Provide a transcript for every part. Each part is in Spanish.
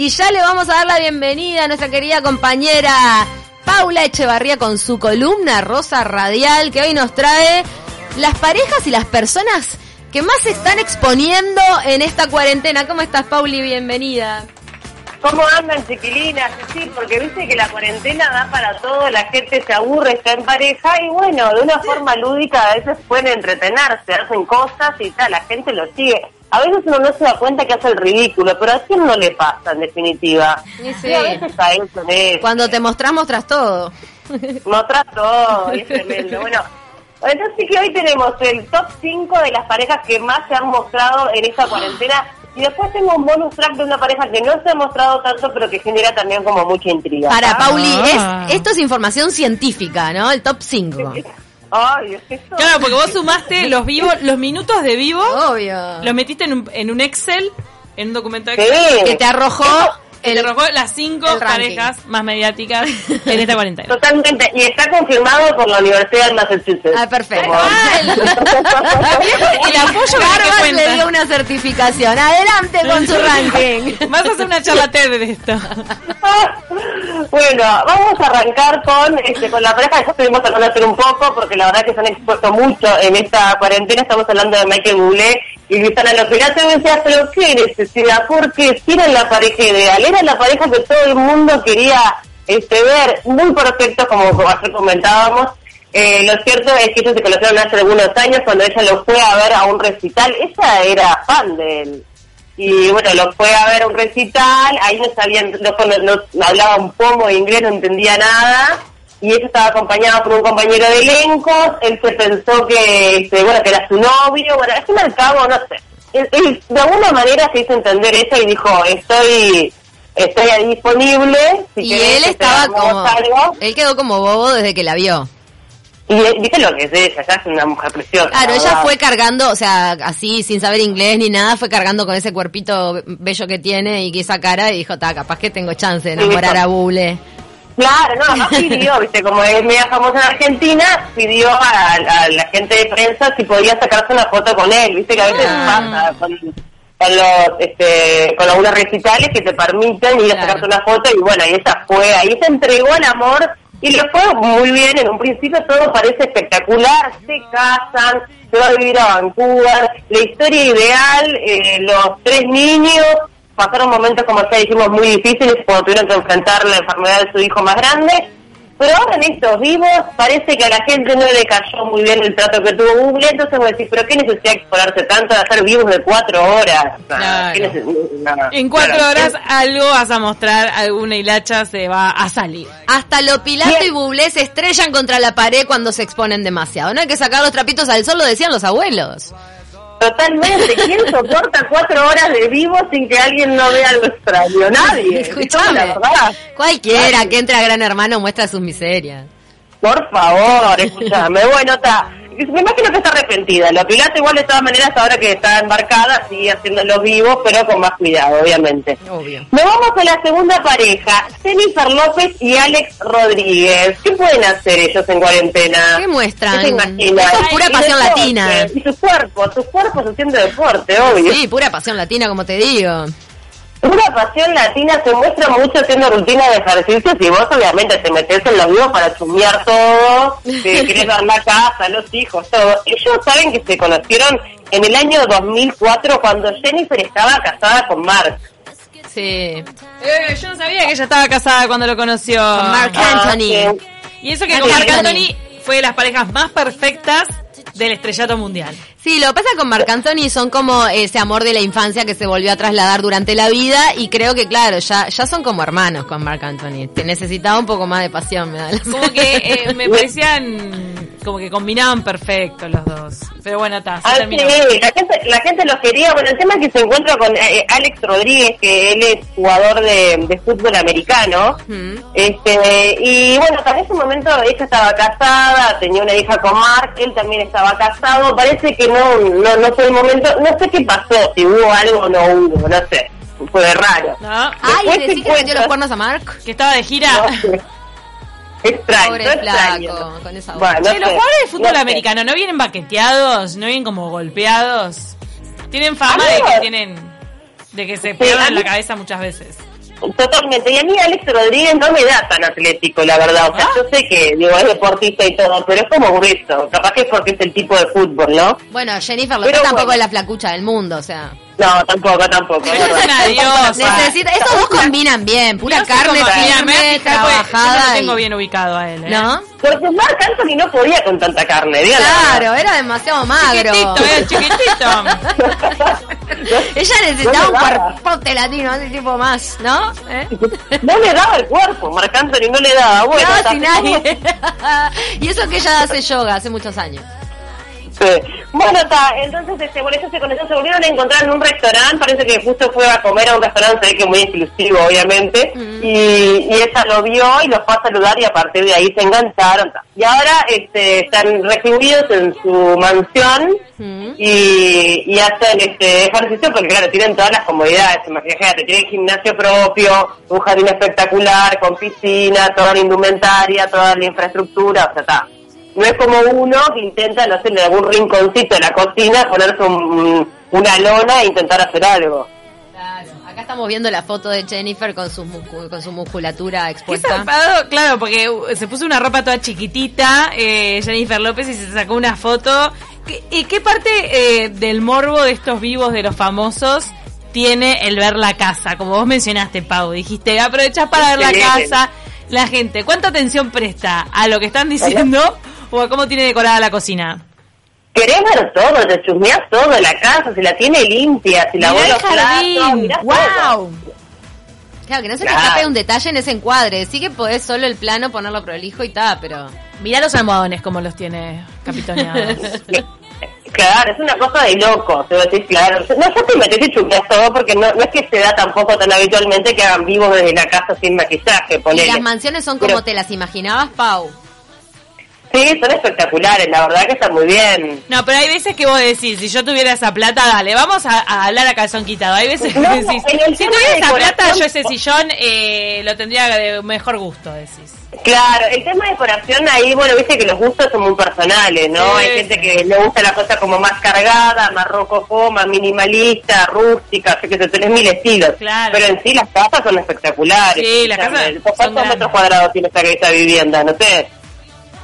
Y ya le vamos a dar la bienvenida a nuestra querida compañera Paula Echevarría con su columna Rosa Radial que hoy nos trae las parejas y las personas que más se están exponiendo en esta cuarentena. ¿Cómo estás, Pauli? Bienvenida. ¿Cómo andan, chiquilinas? Sí, porque viste que la cuarentena da para todo, la gente se aburre, está en pareja y bueno, de una forma lúdica a veces pueden entretenerse, hacen cosas y tal, la gente lo sigue. A veces uno no se da cuenta que hace el ridículo, pero a quién no le pasa en definitiva. Sí, a veces a eso, ¿eh? Cuando te mostrás, mostras todo. Mostras todo, es tremendo. Bueno, entonces sí que hoy tenemos el top 5 de las parejas que más se han mostrado en esta cuarentena y después tengo un bonus track de una pareja que no se ha mostrado tanto, pero que genera también como mucha intriga. Para, ¿tá? Pauli, Ah. es, esto es información científica, ¿no? El top 5. Ay, es que esto- Claro, porque vos sumaste los vivos, los minutos de vivo, Obvio. los metiste en un, en un Excel, en un documento Sí. Excel, Que te arrojó el... arrojó las cinco parejas más mediáticas en esta cuarentena. Totalmente, y está confirmado por la Universidad de Massachusetts. Ah, perfecto. Ah, el, apoyo le dio una certificación. Adelante con su ranking. Vas a hacer una charla TED de esto. Bueno, vamos a arrancar con este, con la pareja ya estuvimos hacer un poco, porque la verdad que se han expuesto mucho en esta cuarentena. Estamos hablando de Michael Bublé y Luisana Lopilato. Y me decía, pero qué necesidad, porque si era la pareja ideal, era la pareja que todo el mundo quería este, ver, muy perfectos, como, como ayer comentábamos. Eh, lo cierto es que ellos se conocieron hace algunos años cuando ella lo fue a ver a un recital. Ella era fan de él. Y bueno, lo fue a ver a un recital, ahí no sabían, no, no- no hablaba un pomo de inglés, no entendía nada, y ella estaba acompañada por un compañero de elenco, él se pensó que, este, bueno, que era su novio, bueno, al fin y al cabo, no sé. Él- él de alguna manera se hizo entender ella y dijo, estoy, estoy ahí disponible, si Y querés él estaba como... algo". Él quedó como bobo desde que la vio. Y viste lo que es ella, ya es una mujer preciosa. Claro, ella fue cargando, o sea, así, sin saber inglés ni nada, fue cargando con ese cuerpito bello que tiene y esa cara y dijo, ta, capaz que tengo chance de enamorar a Buble. Claro, no, además pidió, viste, como es media famosa en Argentina, pidió a, a la gente de prensa si podía sacarse una foto con él, viste que a veces Ah. pasa con, con los, este, con algunos recitales que te permiten ir a Claro. sacarte una foto y bueno, y ella fue, ahí se entregó al amor y le fue muy bien, en un principio todo parece espectacular, se casan, se va a vivir a Vancouver, la historia ideal, eh, los tres niños, pasaron momentos, como ya dijimos, muy difíciles cuando tuvieron que enfrentar la enfermedad de su hijo más grande. Pero ahora en estos vivos parece que a la gente no le cayó muy bien el trato que tuvo Google, entonces me decís, pero qué necesidad de exponerse tanto de hacer vivos de cuatro horas. O sea, Claro. ¿qué neces- no, En cuatro claro, horas algo vas a mostrar, alguna hilacha se va a salir. Hasta lo Pilato y Bublé se estrellan contra la pared cuando se exponen demasiado. No hay que sacar los trapitos al sol, lo decían los abuelos. Totalmente, ¿quién soporta cuatro horas de vivo sin que alguien no vea algo extraño? Nadie. Escuchame. Verdad. Cualquiera que entre a Gran Hermano muestra sus miserias. Por favor, escúchame. Bueno, está. Me imagino que está arrepentida. La Pilato igual de todas maneras ahora que está embarcada sigue haciendo los vivos, pero con más cuidado, obviamente. Obvio. Nos vamos a la segunda pareja, Jennifer López y Alex Rodríguez. ¿Qué pueden hacer ellos en cuarentena? ¿Qué muestran? ¿Qué se imaginan? Esto es pura Y pasión latina. Y sus cuerpos, sus cuerpos haciendo deporte, obvio. Sí, pura pasión latina, como te digo. Una pasión latina se muestra mucho haciendo rutina de ejercicios y vos obviamente te metes en los vivos para chumear todo, te querés dar la casa, los hijos, todo. Ellos saben que se conocieron en el año 2004 cuando Jennifer estaba casada con Mark. Sí. Eh, yo no sabía que ella estaba casada cuando lo conoció. Con Anthony. Ah, sí. Y eso que con Anthony. Anthony fue de las parejas más perfectas del estrellato mundial. Sí, lo que pasa con Marc Anthony son como ese amor de la infancia que se volvió a trasladar durante la vida y creo que claro, ya, ya son como hermanos con Marc Anthony. Te necesitaba un poco más de pasión, me da la Como que eh, me parecían como que combinaban perfecto los dos. Pero bueno, está, se Ah, terminó. sí, la gente, la gente los quería. Bueno, el tema es que se encuentra con eh, Alex Rodríguez, que él es jugador de, de fútbol americano. Mm. Este, y bueno, para ese momento ella estaba casada, tenía una hija con Mark, él también estaba casado. Parece que no, no, no fue el momento, no sé qué pasó, si hubo algo o no hubo, no sé. Fue raro. ¿No? Ay, Después ¿decís que metió los cuernos a Marc? Que estaba de gira. No sé. Extraño, Pobre extraño. flaco, con esa. Bueno, no Che, los jugadores de fútbol no sé. americano no vienen baqueteados, no vienen como golpeados. Tienen fama de que tienen de que se pegan a en la cabeza muchas veces. Totalmente. Y a mí Alex Rodríguez no me da tan atlético, la verdad. O sea, Ah. yo sé que digo, es deportista y todo, pero es como grueso. Capaz que es porque es el tipo de fútbol, ¿no? Bueno, Jennifer López tampoco bueno. es la flacucha del mundo, o sea. No, tampoco, tampoco. Pero es una diosa. Necesita, estos dos combinan bien, pura carne firme, porque Yo no trabajada. tengo y- bien ubicado a él, ¿eh? ¿No? Porque Marc Anthony no podía con tanta carne, dígalo. Claro, era demasiado magro. Chiquitito, eh, chiquitito. Ella necesitaba un No cuerpote latino, ese tipo más, ¿no? ¿Eh? No le daba el cuerpo, Marc Anthony no le daba. Bueno, no, sin nadie. y eso que ella hace yoga hace muchos años. Sí. Bueno, está, entonces este, bueno, ellos se conocieron, se volvieron a encontrar en un restaurante, parece que justo fue a comer a un restaurante, se ve que muy exclusivo, obviamente, Mm. y, y ella lo vio y los fue a saludar y a partir de ahí se engancharon. ta. Y ahora este, están recluidos en su mansión Mm. y, y hacen este ejercicio porque claro, tienen todas las comodidades, imagínate, tienen gimnasio propio, un jardín espectacular, con piscina, toda la indumentaria, toda la infraestructura, o sea, está. No es como uno que intenta, no sé, en algún rinconcito de la cocina ponerse un- una lona e intentar hacer algo. Claro. Acá estamos viendo la foto de Jennifer con su, con su musculatura Qué expuesta. zarpado, claro, porque uh, se puso una ropa toda chiquitita, eh, Jennifer López, y se sacó una foto. ¿Qué- ¿Y qué parte eh, del morbo de estos vivos, de los famosos, tiene el ver la casa? Como vos mencionaste, Pau, dijiste, aprovechás para ver la casa. La gente, ¿cuánta atención presta a lo que están diciendo o a cómo tiene decorada la cocina? Querés ver todo, te chusmeás todo, la casa, si la tiene limpia, si la Mirá el platos, jardín, todo. wow. Claro, que no se te escape un detalle en ese encuadre. Sí que podés solo el plano ponerlo prolijo y tal, pero... Mirá los almohadones como los tiene capitoneados. Claro, es una cosa de loco, te voy a decir, claro. No ya te metes y chusmeás todo porque no, no es que se da tampoco tan habitualmente que hagan vivos desde la casa sin maquillaje, ¿Y ponele. las mansiones son como Pero- te las imaginabas, Pau? Sí, son espectaculares, la verdad que están muy bien. No, pero hay veces que vos decís, si yo tuviera esa plata, dale, vamos a, a hablar a calzón quitado. Hay veces que No, decís, en el si tuviera esa plata, yo ese sillón eh, lo tendría de mejor gusto, decís. Claro, el tema de decoración ahí, bueno, viste que los gustos son muy personales, ¿no? Sí, Hay sí. gente que le gusta la cosa como más cargada, más rococó, más minimalista, rústica, yo que sé, tenés mil estilos. Claro. Pero en sí las casas son espectaculares. Sí, las casas ¿Cuántos metros cuadrados tiene esta, esta vivienda? No sé.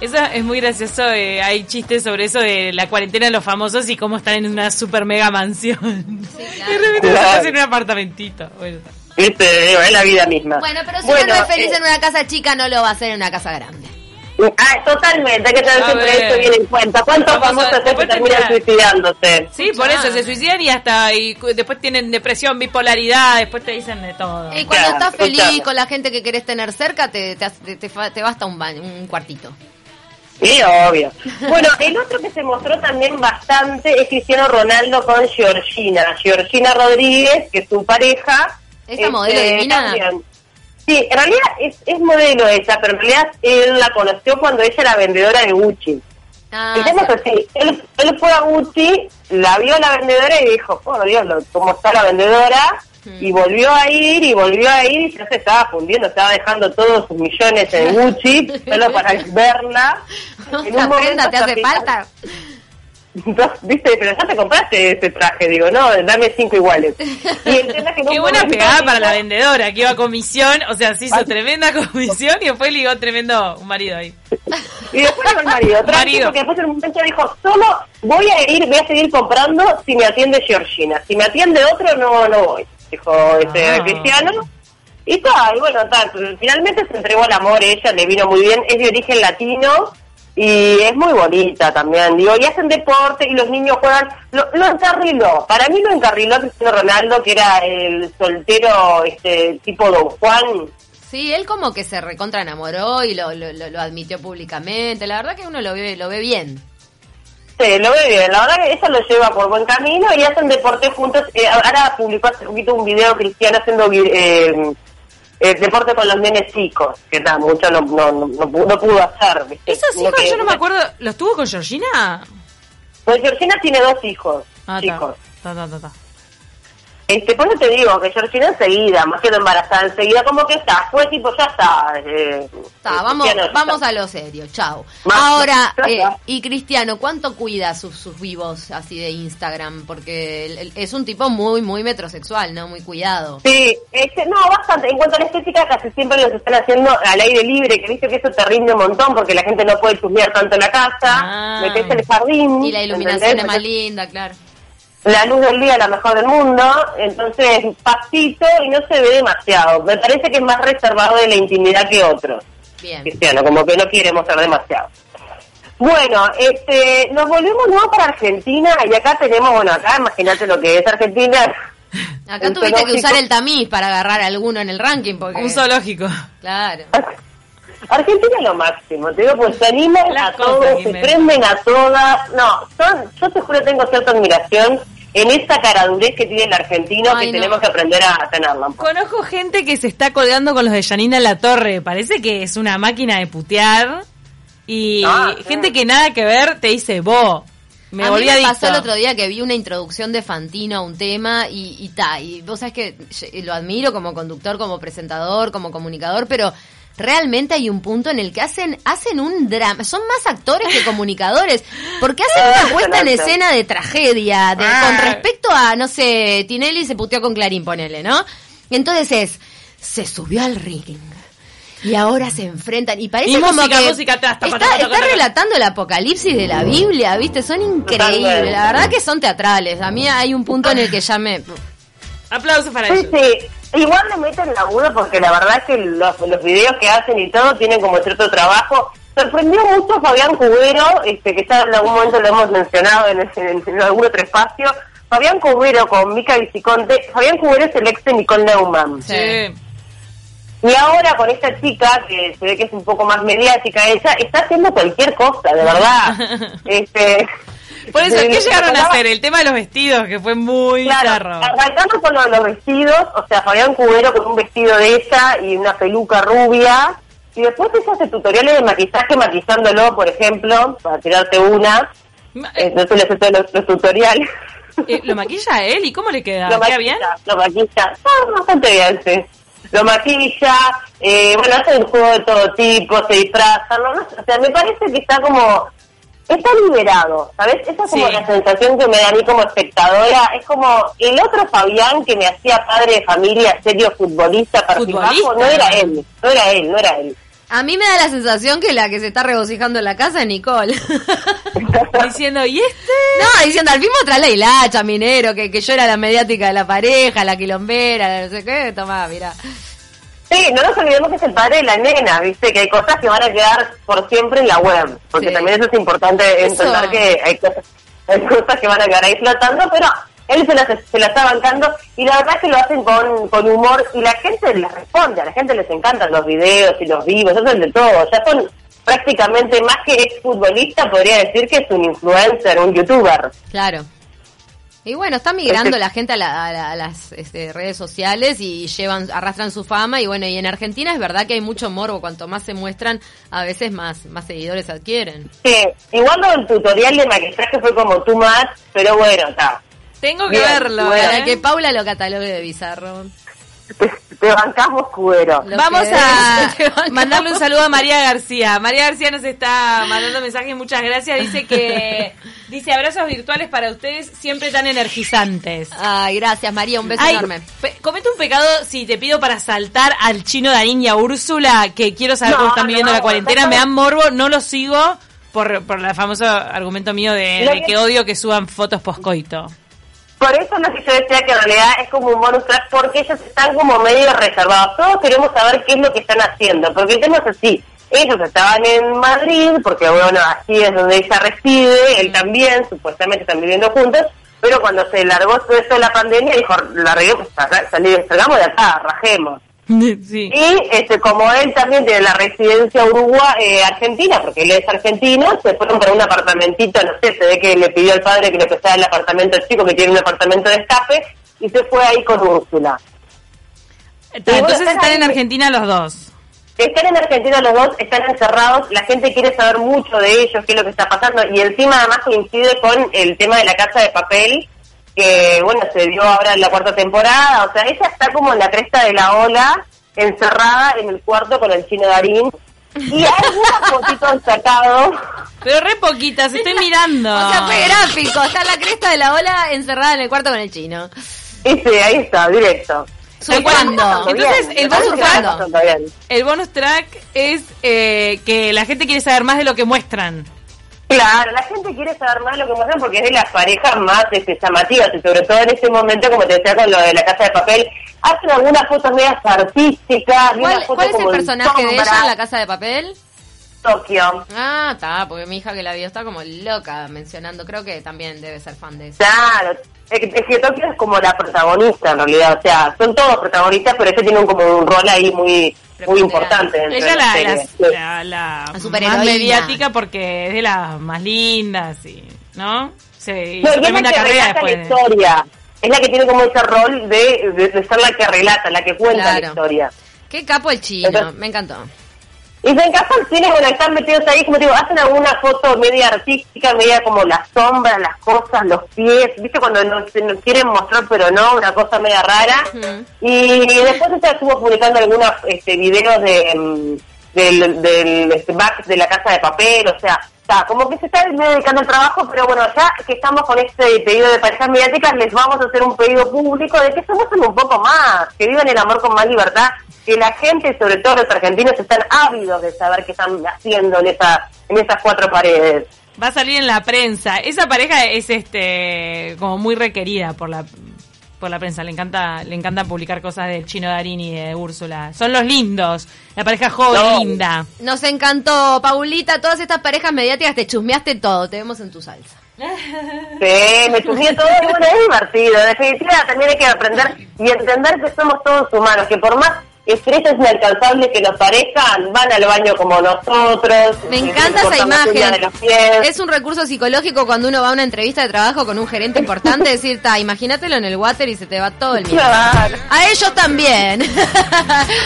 Eso es muy gracioso, eh, hay chistes sobre eso de la cuarentena de los famosos y cómo están en una super mega mansión. claro. Y de repente Claro. estás en un apartamentito. Bueno, Viste, Digo, es la vida misma. Bueno, pero si Bueno, uno no es feliz eh, en una casa chica, no lo va a hacer en una casa grande. Ah, totalmente, hay que tener siempre eso bien en cuenta. ¿Cuántos Vamos a- famosos después terminan suicidándose? Sí, por eso se suicidan y hasta y cu- después tienen depresión, bipolaridad, después te dicen de todo. Y cuando Claro, estás feliz escuchame. con la gente que querés tener cerca, te, te, hace- te, fa- te basta un, baño, un cuartito. Sí, obvio. Bueno, el otro que se mostró también bastante es Cristiano Ronaldo con Georgina. Georgina Rodríguez, que es su pareja. ¿Esa este, modelo divina? también. Sí, en realidad es, es modelo ella, pero en realidad él la conoció cuando ella era vendedora de Gucci. Ah, el tema es así, él, él fue a Gucci, la vio la vendedora y dijo, por Dios, lo- cómo está la vendedora. Y volvió a ir, y volvió a ir, y ya se estaba fundiendo, estaba dejando todos sus millones en Gucci, solo para verla. En un momento te hace falta. No, Viste, pero ya te compraste ese traje, digo, no, dame cinco iguales. Y el tema es que un Qué buena pegada para la vendedora, que iba a comisión, o sea, se hizo tremenda comisión y después ligó tremendo un marido ahí. Y después llegó el marido, tranqui, Marido. porque después en un momento dijo, solo voy a ir, voy a seguir comprando si me atiende Georgina. Si me atiende otro, no, no voy, dijo este Ah. cristiano. Y tal, y bueno, tal, finalmente se entregó al amor, ella le vino muy bien, es de origen latino y es muy bonita también, digo, y hacen deporte y los niños juegan, lo, lo encarriló, para mí lo encarriló Cristiano Ronaldo, que era el soltero este tipo Don Juan, Sí, él como que se recontra enamoró y lo, lo, lo- lo admitió públicamente. La verdad que uno lo ve, lo ve bien. Sí, lo ve bien. La verdad que ella lo lleva por buen camino y hacen deporte juntos. Eh, ahora publicó hace poquito un video cristiano haciendo eh, eh, deporte con los nenes chicos, que nada, mucho no, no, no, no pu- no pudo hacer. ¿viste? Esos hijos que- yo no me acuerdo, ¿los tuvo con Georgina? Pues Georgina tiene dos hijos Ah, chicos. Ta, ta, ta, ta. Este, por eso te digo que Georgina enseguida, más que embarazada enseguida, como que está, fue tipo, ya está. Eh, Está, eh, vamos, vamos a lo serio, chao. Ahora, eh, y Cristiano, ¿cuánto cuida sus, sus vivos así de Instagram? Porque es un tipo muy, muy metrosexual, ¿no? Muy cuidado. Sí, este, no, bastante. En cuanto a la estética, casi siempre los están haciendo al aire libre, que viste que eso te rinde un montón porque la gente no puede chusmear tanto en la casa. Ah. Metes el jardín. Y la iluminación ¿entendés? es más linda, claro. La luz del día es la mejor del mundo, entonces pasito y no se ve demasiado. Me parece que es más reservado de la intimidad que otros. Bien. Cristiano, como que no quiere mostrar demasiado. Bueno, este, nos volvemos nuevo para Argentina y acá tenemos, bueno, acá imagínate lo que es Argentina. Acá tuviste que usar el tamiz para agarrar alguno en el ranking, porque... Un zoológico. Claro. Argentina es lo máximo, te digo, pues se animan Las a todos, se prenden a todas. No, son, yo te juro tengo cierta admiración en esa caradurez que tiene el argentino Ay, que no. tenemos que aprender a tenerla. Conozco gente que se está colgando con los de Janina La Torre. Parece que es una máquina de putear. Y Ah, sí. gente que nada que ver te dice, vos. Me a mí volví me adicto. pasó el otro día que vi una introducción de Fantino a un tema y, y ta, y vos sabés que ye- lo admiro como conductor, como presentador, como comunicador, pero realmente hay un punto en el que hacen hacen un drama, son más actores que comunicadores, porque hacen una puesta en escena de tragedia, de, Ah. con respecto a, no sé, Tinelli se puteó con Clarín, ponele, ¿no? Entonces es, se subió al ring. Y ahora se enfrentan y parece Y como música, que música atrás, está, está relatando el apocalipsis de la Biblia, ¿viste? Son increíbles, la verdad que son teatrales. A mí hay un punto en el que ya me... Aplausos para Sí, ellos. sí. Igual le meten laburo porque la verdad es que los, los videos que hacen y todo tienen como cierto trabajo. Sorprendió mucho Fabián Cubero, este, que ya en algún momento lo hemos mencionado en, en- en algún otro espacio. Fabián Cubero con Mica Viciconte. Fabián Cubero es el ex de Nicole Neumann. Sí. Y ahora con esta chica, que se ve que es un poco más mediática ella, está haciendo cualquier cosa, de verdad. este, Por eso, ¿qué llegaron a hacer? El tema de los vestidos, que fue muy Claro, bizarro. arrancando con los vestidos, o sea, Fabián Cubero con un vestido de ella y una peluca rubia, y después ella hace tutoriales de maquillaje maquillándolo, por ejemplo, para tirarte una, Eh, entonces le hace todos los, los tutoriales. eh, ¿Lo maquilla él? ¿Y cómo le queda? lo ¿Queda maquilla, bien? lo maquilla, ah, bastante bien, sí. Lo maquilla, eh, bueno, hacen juego de todo tipo, se disfrazan, ¿no? No o sea, me parece que está como, está liberado, ¿sabes? Esa es como Sí. la sensación que me da a mí como espectadora, es como el otro Fabián que me hacía padre de familia, serio futbolista, bajo, no era él, no era él, no era él. A mí me da la sensación que la que se está regocijando en la casa es Nicole. Diciendo, ¿y este? no, diciendo, al fin otra la hilacha, minero, que, que yo era la mediática de la pareja, la quilombera, no sé qué, tomá, mira. Sí, no nos olvidemos que es el padre de la nena, ¿viste? Que hay cosas que van a quedar por siempre en la web. Porque Sí. también eso es importante Eso. entender que hay cosas, hay cosas que van a quedar ahí flotando, pero él se las, se las está bancando y la verdad es que lo hacen con, con humor y la gente les responde, a la gente les encantan los videos y los vivos, hacen de todo. Ya son prácticamente más que exfutbolista, podría decir que es un influencer, un youtuber. Claro. Y bueno, está migrando la gente a, la- a la- a las este, redes sociales y llevan, arrastran su fama y bueno, y en Argentina es verdad que hay mucho morbo, cuanto más se muestran, a veces más, más seguidores adquieren. Sí, igual del tutorial de maquillaje fue como too much, pero bueno, está. Tengo que Bien, verlo. bueno. Para ¿eh? que Paula lo catalogue de bizarro. Te, bancamos cubero. Lo Vamos a mandarle un saludo a María García. María García nos está mandando mensajes, muchas gracias. Dice que dice abrazos virtuales para ustedes, siempre tan energizantes. Ay, gracias María, un beso Ay, enorme. comete un pecado si te pido para saltar al chino Darín y a Úrsula, que quiero saber No, cómo están viviendo no, la cuarentena. no. Me dan morbo, no lo sigo por, por el famoso argumento mío de, de que odio que suban fotos poscoito. Por eso es lo que yo decía que en realidad es como un bonus track porque ellos están como medio reservados. Todos queremos saber qué es lo que están haciendo, porque el tema es así. Ellos estaban en Madrid, porque bueno, así es donde ella reside, él también, supuestamente están viviendo juntos, pero cuando se largó todo esto de la pandemia, dijo, larguemos, salí, salgamos de acá, rajemos. sí. Y este, como él también tiene la residencia Uruguay, eh, argentina, porque él es argentino, se fueron para un apartamentito, no sé, se ve que le pidió al padre que le prestara el apartamento al chico, que tiene un apartamento de escape, y se fue ahí con Úrsula. Está, Entonces están en Argentina los dos. Están en Argentina los dos, están encerrados, la gente quiere saber mucho de ellos, qué es lo que está pasando, y encima además coincide con el tema de la casa de papel, que bueno, se dio ahora en la cuarta temporada, o sea, ella está como en la cresta de la ola, encerrada en el cuarto con el chino Darín, y hay una fotito destacado. Pero re poquitas, estoy mirando. O sea, fue gráfico. Está en la cresta de la ola encerrada en el cuarto con el chino. Ese, ahí está, directo. Surfando. Entonces, el bonus surfando. track-. El bonus track es eh, que la gente quiere saber más de lo que muestran. Claro, la gente quiere saber más lo que muestran porque es de las parejas más este, llamativas y sobre todo en este momento, como te decía con lo de la casa de papel, hacen algunas fotos medias artísticas. ¿Cuál, fotos cuál es el como personaje de ella en la casa de papel? Tokio. Ah, está, porque mi hija que la vio está como loca mencionando. Creo que también debe ser fan de eso. Claro, es que, es que Tokio es como la protagonista en realidad, o sea, son todos protagonistas, pero ella tiene un, como un rol ahí muy muy importante. Ella la, la, Sí. la, más mediática porque es de las más lindas, y, ¿no? Se No, hizo y es la tremenda que relata la historia. Es la que tiene como ese rol de, de, de ser la que relata, la que cuenta Claro. la historia. Qué capo el chino, Entonces- me encantó. Y se encajan cine, bueno, están metidos ahí, como digo, hacen alguna foto media artística, media como las sombras, las cosas, los pies, ¿viste? Cuando nos, nos quieren mostrar, pero no, una cosa media rara. Y después estuvo publicando algunos este, videos de, mm, del, del este, back de la casa de papel, o sea, está, como que se está dedicando al trabajo, pero bueno, ya que estamos con este pedido de parejas mediáticas, les vamos a hacer un pedido público de que se muestren un poco más, que vivan el amor con más libertad, que la gente, sobre todo los argentinos, están ávidos de saber qué están haciendo en, esa, en esas cuatro paredes. Va a salir en la prensa. Esa pareja es este como muy requerida por la por la prensa. Le encanta le encanta publicar cosas del Chino Darín y de Úrsula. Son los lindos. La pareja joven No. linda. Nos encantó, Paulita, todas estas parejas mediáticas, te chusmeaste todo, te vemos en tu salsa. Sí, me chusmeé todo y bueno, es divertido. En definitiva, también hay que aprender y entender que somos todos humanos, que por más estrellas inalcanzables que nos parezcan, van al baño como nosotros. Me encanta esa imagen. Es un recurso psicológico cuando uno va a una entrevista de trabajo con un gerente importante, decir, ta, imagínatelo en el water y se te va todo el miedo. Claro, A ellos también.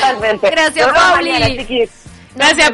totalmente. Gracias, Pauli. mañana. Gracias,